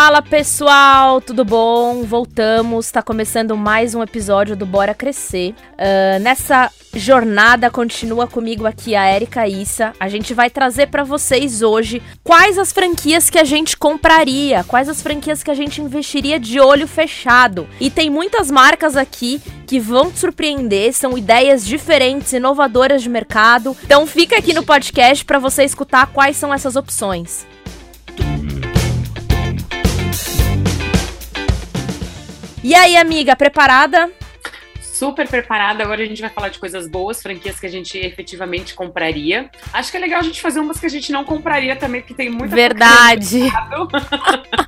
Fala pessoal, tudo bom? Voltamos, está começando mais um episódio do Bora Crescer. Uh, nessa jornada continua comigo aqui a Erika Issa. A gente vai trazer para vocês hoje quais as franquias que a gente compraria, quais as franquias que a gente investiria de olho fechado. E tem muitas marcas aqui que vão te surpreender, são ideias diferentes, inovadoras de mercado. Então fica aqui no podcast para você escutar quais são essas opções. E aí, amiga, preparada? super preparada. Agora a gente vai falar de coisas boas, franquias que a gente efetivamente compraria. Acho que é legal a gente fazer umas que a gente não compraria também, porque tem muita Verdade.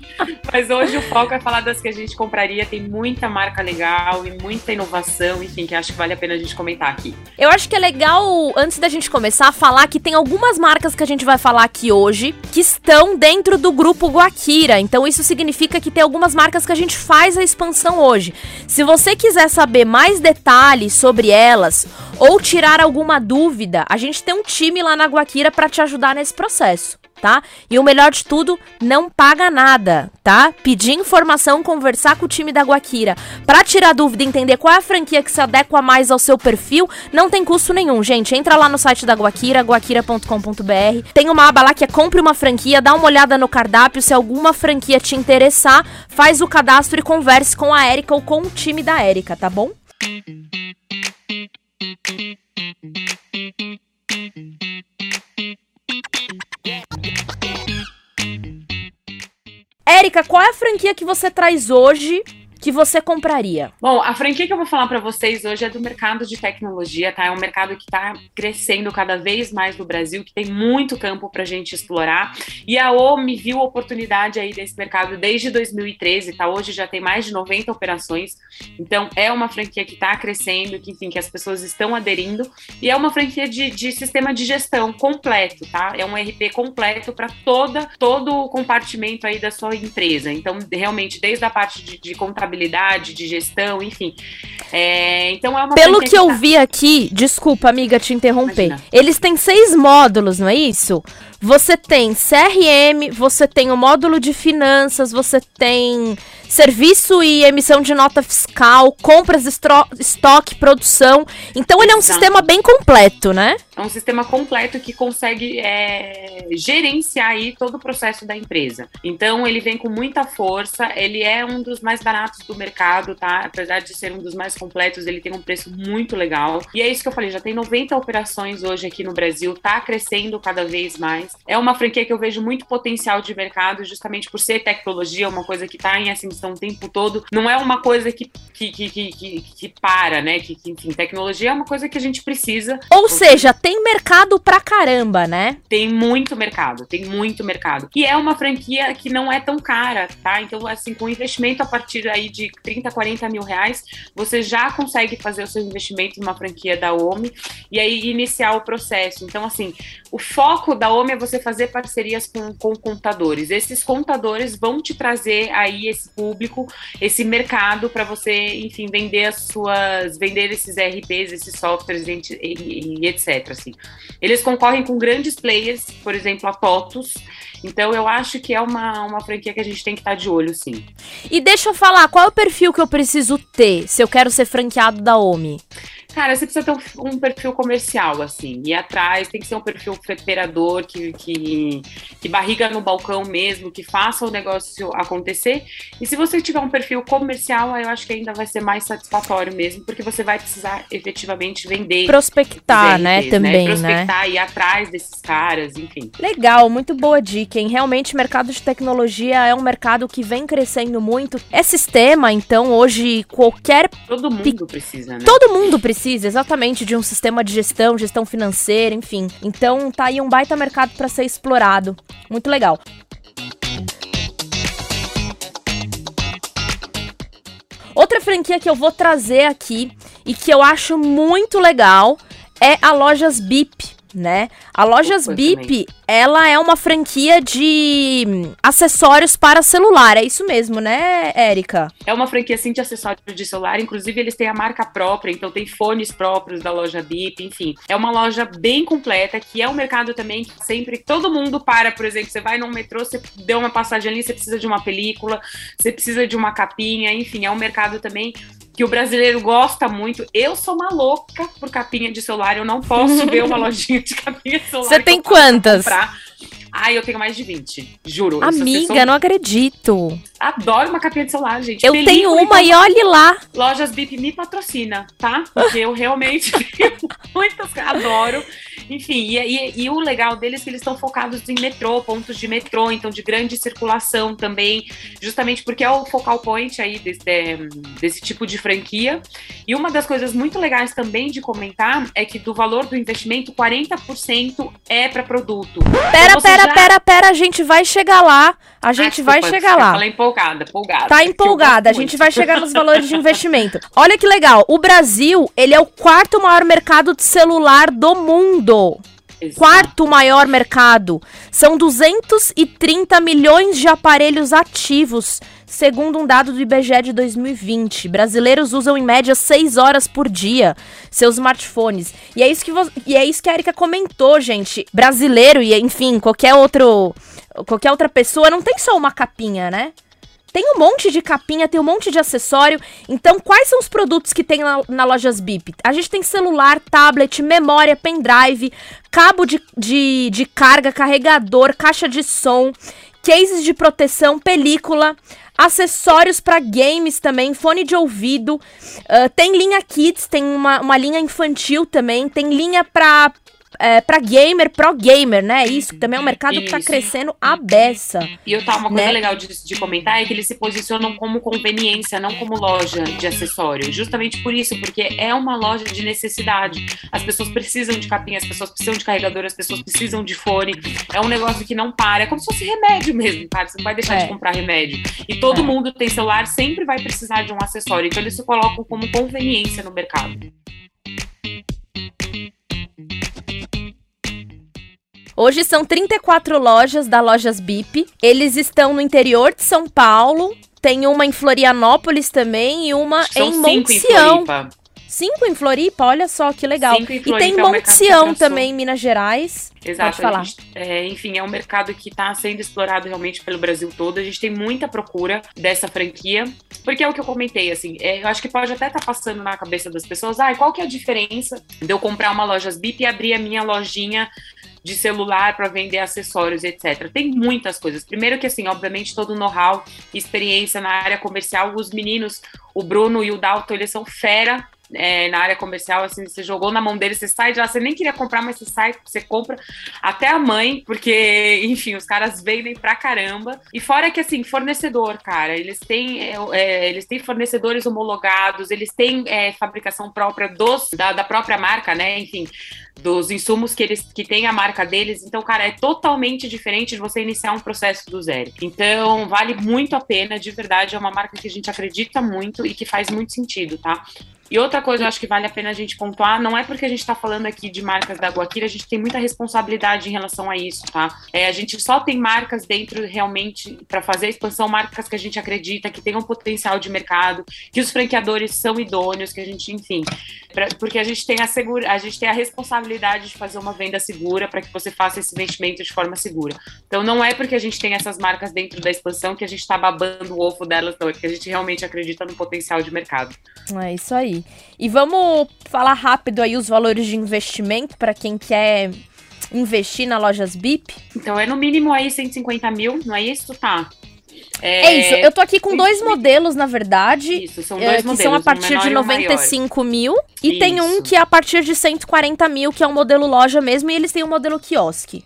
Mas hoje o foco é falar das que a gente compraria. Tem muita marca legal e muita inovação, enfim, que acho que vale a pena a gente comentar aqui. Eu acho que é legal, antes da gente começar, a falar que tem algumas marcas que a gente vai falar aqui hoje que estão dentro do grupo Guakira. Então isso significa que tem algumas marcas que a gente faz a expansão hoje. Se você quiser saber mais detalhes sobre elas ou tirar alguma dúvida, a gente tem um time lá na Guaquira para te ajudar nesse processo. Tá? E o melhor de tudo, não paga nada, tá? Pedir informação, conversar com o time da Guaquira para tirar dúvida, entender qual é a franquia que se adequa mais ao seu perfil, não tem custo nenhum, gente. Entra lá no site da Guaquira, guaquira.com.br. Tem uma aba lá que é compre uma franquia, dá uma olhada no cardápio, se alguma franquia te interessar, faz o cadastro e converse com a Érica ou com o time da Érica, tá bom? Érica, qual é a franquia que você traz hoje que você compraria? Bom, a franquia que eu vou falar para vocês hoje é do mercado de tecnologia, tá? É um mercado que está crescendo cada vez mais no Brasil, que tem muito campo para a gente explorar. E a OMI viu oportunidade aí desse mercado desde 2013, tá? Hoje já tem mais de 90 operações. Então, é uma franquia que está crescendo, que, enfim, que as pessoas estão aderindo. E é uma franquia de, de sistema de gestão completo, tá? É um RP completo para toda todo o compartimento aí da sua empresa. Então, realmente, desde a parte de, de contabilidade contabilidade, de gestão, enfim. É, então é uma Pelo que, eu vi aqui, desculpa, amiga, te interromper. Imagina. Eles têm seis módulos, não é isso? Você tem CRM, você tem o módulo de finanças, você tem serviço e emissão de nota fiscal, compras, estoque, produção. Então ele é um Exato. sistema bem completo, né? É um sistema completo que consegue é, gerenciar aí todo o processo da empresa. Então ele vem com muita força, ele é um dos mais baratos do mercado, tá? Apesar de ser um dos mais completos, ele tem um preço muito legal. E é isso que eu falei, já tem 90 operações hoje aqui no Brasil, tá crescendo cada vez mais. É uma franquia que eu vejo muito potencial de mercado, justamente por ser tecnologia, uma coisa que está em ascensão o tempo todo. Não é uma coisa que, que, que, que, que para, né? Que, que, enfim, tecnologia é uma coisa que a gente precisa. Ou seja, tem mercado pra caramba, né? Tem muito mercado, tem muito mercado. E é uma franquia que não é tão cara, tá? Então, assim, com investimento a partir aí de 30, 40 mil reais, você já consegue fazer o seu investimento numa franquia da OMI e aí iniciar o processo. Então, assim, o foco da OMI é você fazer parcerias com, com contadores. Esses contadores vão te trazer aí esse público, esse mercado para você, enfim, vender as suas, vender esses RPs, esses softwares e, e, e, etc. Assim. Eles concorrem com grandes players, por exemplo, a TOTUS. Então eu acho que é uma, uma franquia que a gente tem que estar tá de olho, sim. E deixa eu falar, qual é o perfil que eu preciso ter se eu quero ser franqueado da OMI? Cara, você precisa ter um, um, perfil comercial, assim. E atrás tem que ser um perfil operador, que, que, que barriga no balcão mesmo, que faça o negócio acontecer. E se você tiver um perfil comercial, eu acho que ainda vai ser mais satisfatório mesmo, porque você vai precisar efetivamente vender. Prospectar, RPs, né? Também, né? Prospectar, né? ir atrás desses caras, enfim. Legal, muito boa dica, hein? Realmente, o mercado de tecnologia é um mercado que vem crescendo muito. É sistema, então, hoje, qualquer. Todo mundo precisa, né? Todo mundo precisa precisa exatamente de um sistema de gestão, gestão financeira, enfim. Então tá aí um baita mercado para ser explorado. Muito legal. Outra franquia que eu vou trazer aqui e que eu acho muito legal é a Lojas BIP. Né? A Lojas Bip, ela é uma franquia de acessórios para celular, é isso mesmo, né, Érica? É uma franquia sim de acessórios de celular, inclusive eles têm a marca própria, então tem fones próprios da loja Bip, enfim. É uma loja bem completa, que é um mercado também que sempre todo mundo para, por exemplo, você vai num metrô, você deu uma passagem ali, você precisa de uma película, você precisa de uma capinha, enfim, é um mercado também que o brasileiro gosta muito. Eu sou uma louca por capinha de celular, eu não posso ver uma lojinha de capinha de celular. Você tem quantas? Ai, eu tenho mais de 20, juro. Amiga, não acredito. Adoro uma capinha de celular, gente. Eu Película tenho uma e olhe lá. Lojas BIP me patrocina, tá? Porque eu realmente tenho muitas, adoro. Enfim, e, e, e, o legal deles é que eles estão focados em metrô, pontos de metrô, então de grande circulação também, justamente porque é o focal point aí desse, desse tipo de franquia. E uma das coisas muito legais também de comentar é que do valor do investimento, 40% é para produto. Pera, então, pera, já... pera, pera, a gente vai chegar lá. A gente ah, vai chegar lá. Falei empolgada, empolgada. Tá empolgada, a gente vai chegar nos valores de investimento. Olha que legal, o Brasil, ele é o quarto maior mercado de celular do mundo. Exato. Quarto maior mercado. São 230 milhões de aparelhos ativos, segundo um dado do IBGE de 2020. Brasileiros usam em média 6 horas por dia seus smartphones. E é isso que, e é isso que a Erika comentou, gente. Brasileiro e, enfim, qualquer outro qualquer outra pessoa, não tem só uma capinha, né? Tem um monte de capinha, tem um monte de acessório. Então, quais são os produtos que tem na, na Lojas BIP? A gente tem celular, tablet, memória, pendrive, cabo de, de, de carga, carregador, caixa de som, cases de proteção, película, acessórios para games também, fone de ouvido. Uh, tem linha kids, tem uma, uma linha infantil também, tem linha para é, para gamer, pro gamer, né? Isso, também é um mercado Isso. que tá crescendo a beça. E eu tava, uma coisa né? legal de, de, comentar é que eles se posicionam como conveniência, não como loja de acessório. Justamente por isso, porque é uma loja de necessidade. As pessoas precisam de capinha, as pessoas precisam de carregador, as pessoas precisam de fone. É um negócio que não para. É como se fosse remédio mesmo, cara. Você não vai deixar é. de comprar remédio. E todo é. mundo tem celular, sempre vai precisar de um acessório. Então eles se colocam como conveniência no mercado. Hoje são 34 lojas da Lojas BIP. Eles estão no interior de São Paulo. Tem uma em Florianópolis também e uma em Monte Cinco em Floripa, olha só que legal. Floripa, e tem é Monte Sião também em Minas Gerais. Exato. Pode falar. Gente, é, enfim, é um mercado que está sendo explorado realmente pelo Brasil todo. A gente tem muita procura dessa franquia, porque é o que eu comentei, assim, é, eu acho que pode até estar tá passando na cabeça das pessoas, ah, qual que é a diferença de eu comprar uma lojas BIP e abrir a minha lojinha de celular para vender acessórios, etc. Tem muitas coisas. Primeiro que assim, obviamente todo know-how, experiência na área comercial, os meninos, o Bruno e o Dalton, eles são fera é, na área comercial, assim, você jogou na mão dele, você sai de lá, você nem queria comprar, mas você sai, você compra até a mãe, porque, enfim, os caras vendem pra caramba. E fora que, assim, fornecedor, cara, eles têm, é, é eles têm fornecedores homologados, eles têm é, fabricação própria dos, da, da própria marca, né, enfim, dos insumos que eles que tem a marca deles. Então, cara, é totalmente diferente de você iniciar um processo do zero. Então, vale muito a pena, de verdade, é uma marca que a gente acredita muito e que faz muito sentido, tá? E outra coisa, eu acho que vale a pena a gente pontuar, não é porque a gente está falando aqui de marcas da Guaquira, a gente tem muita responsabilidade em relação a isso, tá? É, a gente só tem marcas dentro realmente para fazer a expansão, marcas que a gente acredita que tem um potencial de mercado, que os franqueadores são idôneos, que a gente, enfim, pra, porque a gente tem a segura, a gente tem a responsabilidade de fazer uma venda segura para que você faça esse investimento de forma segura. Então não é porque a gente tem essas marcas dentro da expansão que a gente está babando o ovo delas, não, é porque a gente realmente acredita no potencial de mercado. É isso aí. E vamos falar rápido aí os valores de investimento para quem quer investir na lojas BIP? Então é no mínimo aí 150 mil, não é isso? Tá. É, é isso, eu tô aqui com dois modelos, na verdade. Isso, são dois é, que modelos, são a partir de 95 mil. E isso. tem um que é a partir de 140 mil, que é o um modelo loja mesmo, e eles têm o um modelo quiosque.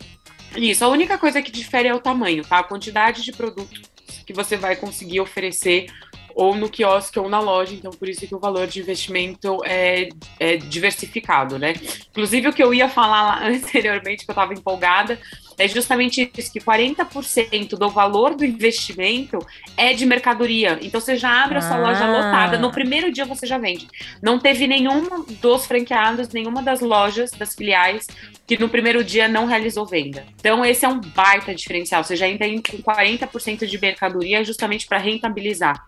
Isso, a única coisa que difere é o tamanho, tá? A quantidade de produto que você vai conseguir oferecer ou no quiosque ou na loja, então por isso que o valor de investimento é, é diversificado, né? Inclusive o que eu ia falar lá anteriormente, que eu estava empolgada, é justamente isso, que 40% do valor do investimento é de mercadoria. Então você já abre a sua ah. loja lotada, no primeiro dia você já vende. Não teve nenhum dos franqueados, nenhuma das lojas, das filiais, que no primeiro dia não realizou venda. Então esse é um baita diferencial. Você já entra com 40% de mercadoria justamente para rentabilizar.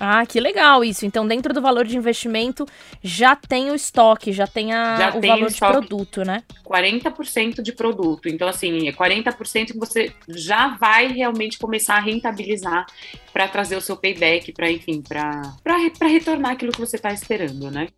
Ah, que legal isso. Então, dentro do valor de investimento, já tem o estoque, já tem, a, já o tem valor de produto, né? 40% de produto. Então, assim, é 40% que você já vai realmente começar a rentabilizar para trazer o seu payback, para, enfim, para retornar aquilo que você está esperando, né?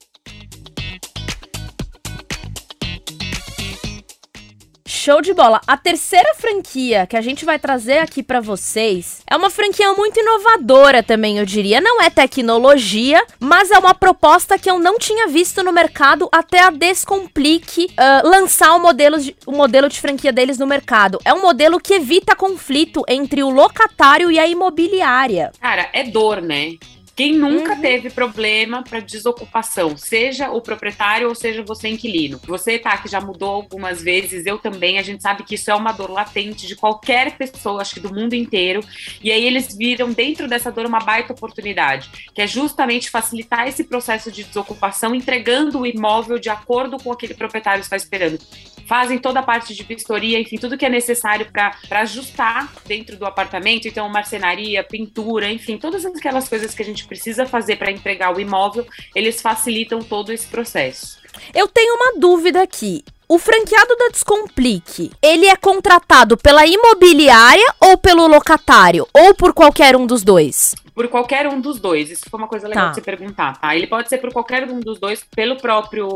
Show de bola. A terceira franquia que a gente vai trazer aqui para vocês é uma franquia muito inovadora também, eu diria. Não é tecnologia, mas é uma proposta que eu não tinha visto no mercado até a Descomplique uh, lançar o modelo, de, o modelo de franquia deles no mercado. É um modelo que evita conflito entre o locatário e a imobiliária. Cara, é dor, né? Quem nunca uhum. teve problema para desocupação, seja o proprietário ou seja você inquilino? Você, tá, que já mudou algumas vezes, eu também, a gente sabe que isso é uma dor latente de qualquer pessoa, acho que do mundo inteiro. E aí eles viram dentro dessa dor uma baita oportunidade, que é justamente facilitar esse processo de desocupação, entregando o imóvel de acordo com aquele proprietário está esperando fazem toda a parte de vistoria, enfim, tudo que é necessário para ajustar dentro do apartamento, então marcenaria, pintura, enfim, todas aquelas coisas que a gente precisa fazer para entregar o imóvel, eles facilitam todo esse processo. Eu tenho uma dúvida aqui. O franqueado da Descomplique, ele é contratado pela imobiliária ou pelo locatário? Ou por qualquer um dos dois? Por qualquer um dos dois. Isso foi uma coisa legal tá. de você perguntar, tá? Ele pode ser por qualquer um dos dois, pelo próprio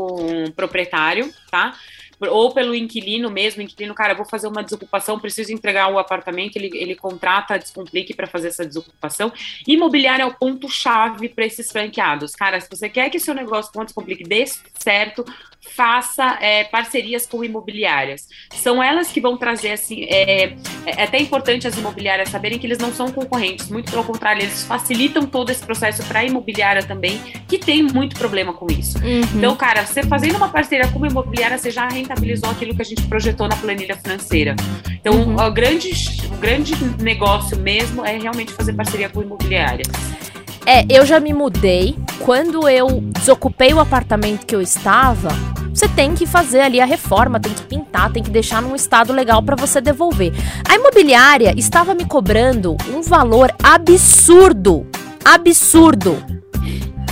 proprietário, tá? Ou pelo inquilino mesmo, inquilino, cara, vou fazer uma desocupação, preciso entregar o apartamento, ele, ele contrata a Descomplique para fazer essa desocupação. Imobiliário é o ponto-chave para esses franqueados. Cara, se você quer que seu negócio com a Descomplique dê certo, faça é, parcerias com imobiliárias. São elas que vão trazer, assim, é, é até importante as imobiliárias saberem que eles não são concorrentes, muito pelo contrário, eles facilitam todo esse processo para a imobiliária também, que tem muito problema com isso. Uhum. Então, cara, você fazendo uma parceria com uma imobiliária, você já rentabilizou aquilo que a gente projetou na planilha financeira. Então, uhum. o, grande, o grande negócio mesmo é realmente fazer parceria com imobiliária. É, eu já me mudei. Quando eu desocupei o apartamento que eu estava, você tem que fazer ali a reforma, tem que pintar, tem que deixar num estado legal para você devolver. A imobiliária estava me cobrando um valor absurdo. Absurdo.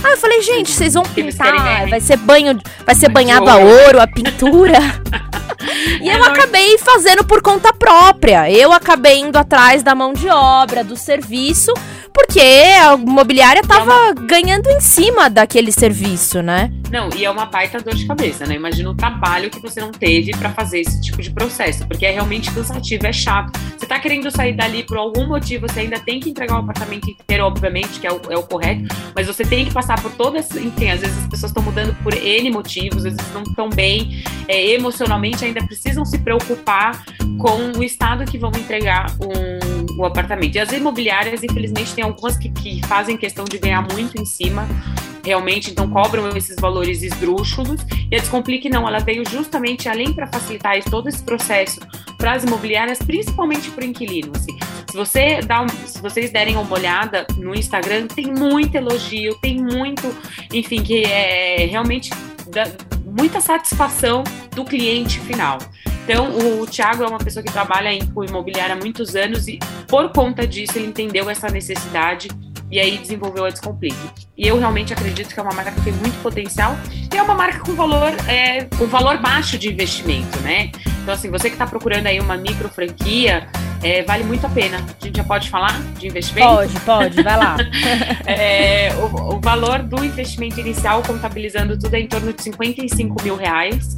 Aí eu falei, gente, vocês vão pintar, vai ser banho, vai ser banhado a ouro, a pintura. e eu acabei fazendo por conta própria. Eu acabei indo atrás da mão de obra, do serviço, porque a imobiliária tava é uma... ganhando em cima daquele serviço, né? Não, e é uma baita dor de cabeça, né? Imagina o trabalho que você não teve para fazer esse tipo de processo, porque é realmente cansativo, é chato. Você tá querendo sair dali por algum motivo, você ainda tem que entregar o apartamento inteiro, obviamente, que é o, é o correto, mas você tem que passar por todas, enfim, às vezes as pessoas estão mudando por N motivos, às vezes não estão bem é, emocionalmente, ainda precisam se preocupar com o estado que vão entregar um, o apartamento. E as imobiliárias, infelizmente, tem algumas que, que fazem questão de ganhar muito em cima realmente, então cobram esses valores esdrúxulos. E a Descomplique não, ela veio justamente além para facilitar todo esse processo para as imobiliárias, principalmente para o inquilino. Assim. Se, você dá um, se vocês derem uma olhada no Instagram, tem muito elogio, tem muito, enfim, que é realmente muita satisfação do cliente final. Então, o, o Thiago é uma pessoa que trabalha em, com imobiliária há muitos anos e, por conta disso, ele entendeu essa necessidade e aí desenvolveu a Descomplique. E eu realmente acredito que é uma marca que tem muito potencial e é uma marca com valor, é, com valor baixo de investimento, né? Então, assim, você que está procurando aí uma micro franquia, é, vale muito a pena. A gente já pode falar de investimento? Pode, pode, vai lá. é, o, o, valor do investimento inicial, contabilizando tudo, é em torno de 55 mil reais,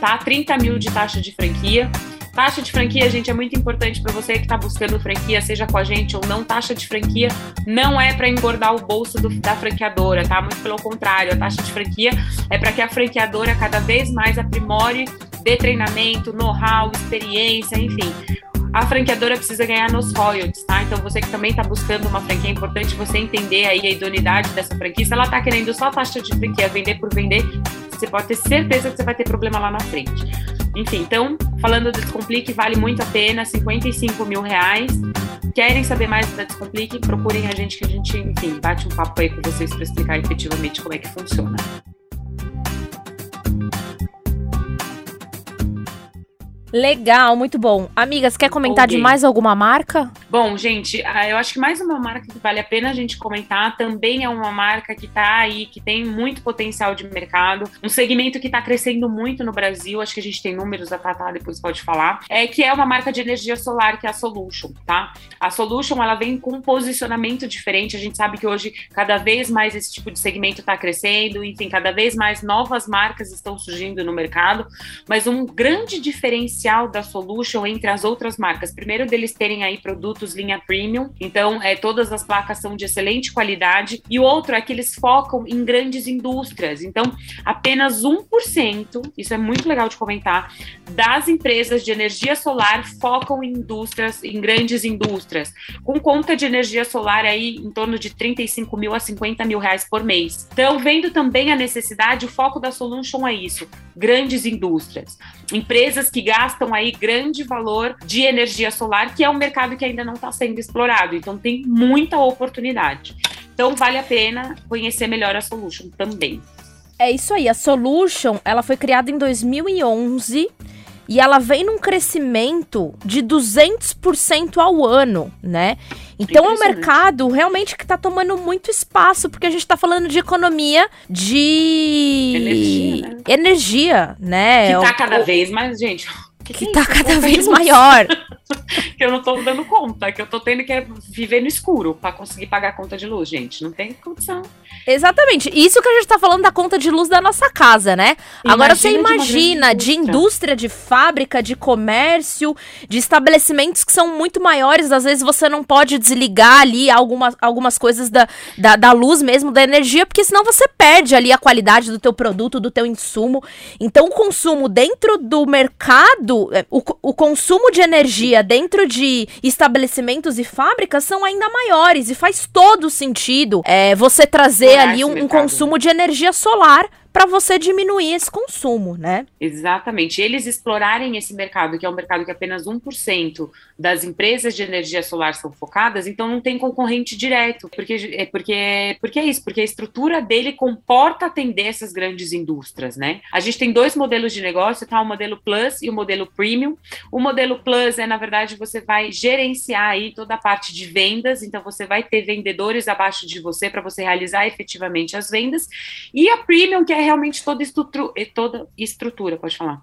tá? 30 mil de taxa de franquia. Taxa de franquia, gente, é muito importante para você que está buscando franquia, seja com a gente ou não. Taxa de franquia não é para engordar o bolso do, da franqueadora, tá? Muito pelo contrário, a taxa de franquia é para que a franqueadora cada vez mais aprimore, dê treinamento, know-how, experiência, enfim a franqueadora precisa ganhar nos royalties, tá? Então você que também está buscando uma franquia, é importante você entender aí a idoneidade dessa franquia. Se ela está querendo só taxa de franquia, vender por vender, você pode ter certeza que você vai ter problema lá na frente. Enfim, então, falando do Descomplique, vale muito a pena, 55 mil reais. Querem saber mais da Descomplique? Procurem a gente que a gente, enfim, bate um papo aí com vocês para explicar efetivamente como é que funciona. Legal, muito bom. Amigas, quer comentar de mais alguma marca? Bom, gente, ah, eu acho que mais uma marca que vale a pena a gente comentar também é uma marca que está aí, que tem muito potencial de mercado, um segmento que está crescendo muito no Brasil, acho que a gente tem números a tratar, depois pode falar, é que é uma marca de energia solar, que é a Solution, tá? A Solution, ela vem com um posicionamento diferente, a gente sabe que hoje cada vez mais esse tipo de segmento está crescendo, enfim, cada vez mais novas marcas estão surgindo no mercado, mas um grande diferencial diferencial da Solution entre as outras marcas. Primeiro, deles terem aí produtos linha premium, então é, todas as placas são de excelente qualidade. E o outro é que eles focam em grandes indústrias. Então, apenas 1%, isso é muito legal de comentar, das empresas de energia solar focam em indústrias, em grandes indústrias, com conta de energia solar aí em torno de 35 mil a 50 mil reais por mês. Então, vendo também a necessidade, o foco da Solution é isso: grandes indústrias, empresas que gastam gastam aí grande valor de energia solar, que é um mercado que ainda não está sendo explorado. Então tem muita oportunidade. Então vale a pena conhecer melhor a Solution também. É isso aí, a Solution, ela foi criada em 2011 e ela vem num crescimento de 200% ao ano, né? Então é um mercado realmente que está tomando muito espaço, porque a gente está falando de economia de energia, né? Energia, né? Que tá cada o... vez mais, gente que, que tá cada vez maior. que eu não tô dando conta, que eu tô tendo que viver no escuro para conseguir pagar a conta de luz, gente. Não tem condição. Exatamente. Isso que a gente tá falando da conta de luz da nossa casa, né? Imagina Agora você imagina de, de indústria, de fábrica, de comércio, de estabelecimentos que são muito maiores. Às vezes você não pode desligar ali algumas, algumas coisas da, da, da luz mesmo, da energia, porque senão você perde ali a qualidade do teu produto, do teu insumo. Então o consumo dentro do mercado, é, o, o consumo de energia dentro de estabelecimentos e fábricas são ainda maiores e faz todo sentido é, você trazer ter ali um, um consumo de energia solar para você diminuir esse consumo, né? Exatamente. Eles explorarem esse mercado, que é um mercado que apenas 1% das empresas de energia solar são focadas, então não tem concorrente direto. Porque é, porque, porque é isso, porque a estrutura dele comporta atender essas grandes indústrias, né? A gente tem dois modelos de negócio, tá? O modelo Plus e o modelo Premium. O modelo Plus é, na verdade, você vai gerenciar aí toda a parte de vendas, então você vai ter vendedores abaixo de você para você realizar efetivamente as vendas. E a Premium, que é realmente toda, estrutura, toda estrutura, pode falar.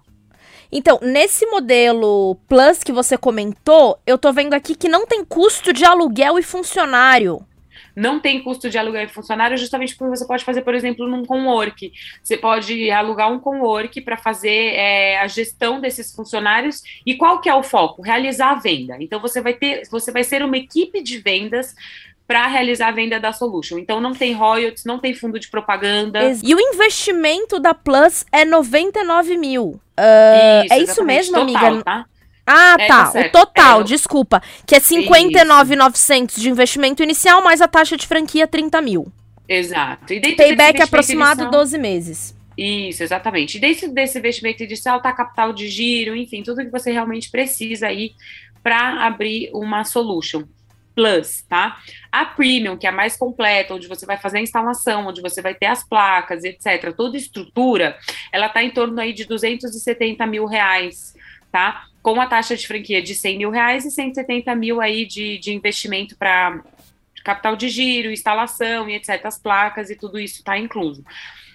Então, nesse modelo Plus que você comentou, eu tô vendo aqui que não tem custo de aluguel e funcionário. Não tem custo de aluguel e funcionário, justamente porque você pode fazer, por exemplo, num co-work. Você pode alugar um co-work para fazer é, a gestão desses funcionários. E qual que é o foco? Realizar a venda. Então, você vai ter, você vai ser uma equipe de vendas para realizar a venda da Solution. Então não tem royalties, não tem fundo de propaganda. E o investimento da Plus é 99 mil. Uh, isso, é isso mesmo, total, amiga? Tá? Ah, é, tá. tá o total, é, desculpa. Que é 59,900 de investimento inicial, mais a taxa de franquia 30 mil. Exato. E Payback aproximado inicial, 12 meses. Isso, exatamente. E desse, desse investimento inicial tá capital de giro, enfim, tudo que você realmente precisa aí para abrir uma solution. Plus, tá? A Premium, que é a mais completa, onde você vai fazer a instalação, onde você vai ter as placas, etc., toda estrutura, ela está em torno aí de 270 mil reais, tá? Com a taxa de franquia de 100 mil reais e 170 mil aí de, de investimento para capital de giro, instalação e etc., as placas e tudo isso está incluso.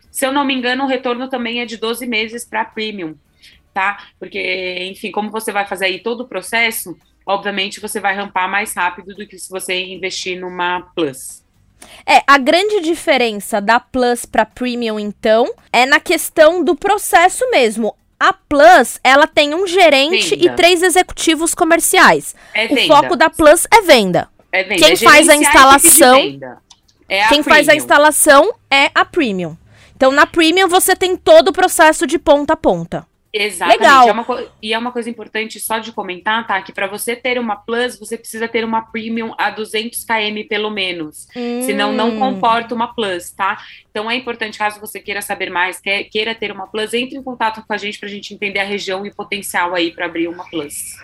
Se eu não me engano, o retorno também é de 12 meses para Premium, tá? Porque, enfim, como você vai fazer aí todo o processo, obviamente você vai rampar mais rápido do que se você investir numa Plus. É, a grande diferença da Plus para Premium, então, é na questão do processo mesmo. A Plus, ela tem um gerente venda. e três executivos comerciais. É o foco da Plus é venda. É venda. Quem é faz a instalação, é a quem premium. faz a instalação é a Premium. Então, na Premium você tem todo o processo de ponta a ponta. Exatamente. Legal. É uma, e é uma coisa importante só de comentar, tá? Que para você ter uma Plus, você precisa ter uma Premium a 200 km pelo menos. Hum. Senão não comporta uma Plus, tá? Então é importante, caso você queira saber mais, queira ter uma Plus, entre em contato com a gente pra gente entender a região e o potencial aí para abrir uma Plus.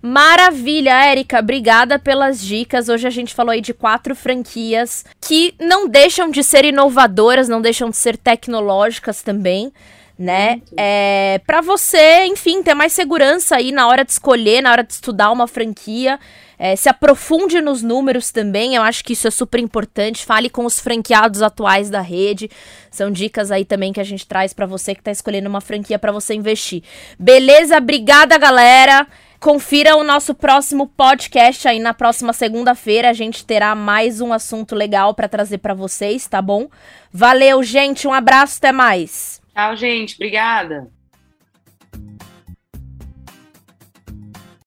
Maravilha, Érica, obrigada pelas dicas. Hoje a gente falou aí de quatro franquias que não deixam de ser inovadoras, não deixam de ser tecnológicas também né? É, para você, enfim, ter mais segurança aí na hora de escolher, na hora de estudar uma franquia. É, se aprofunde nos números também, eu acho que isso é super importante. Fale com os franqueados atuais da rede. São dicas aí também que a gente traz para você que tá escolhendo uma franquia para você investir. Beleza? Obrigada, galera. Confira o nosso próximo podcast aí na próxima segunda-feira. A gente terá mais um assunto legal para trazer para vocês, tá bom? Valeu, gente. Um abraço, até mais. Tchau, gente. Obrigada.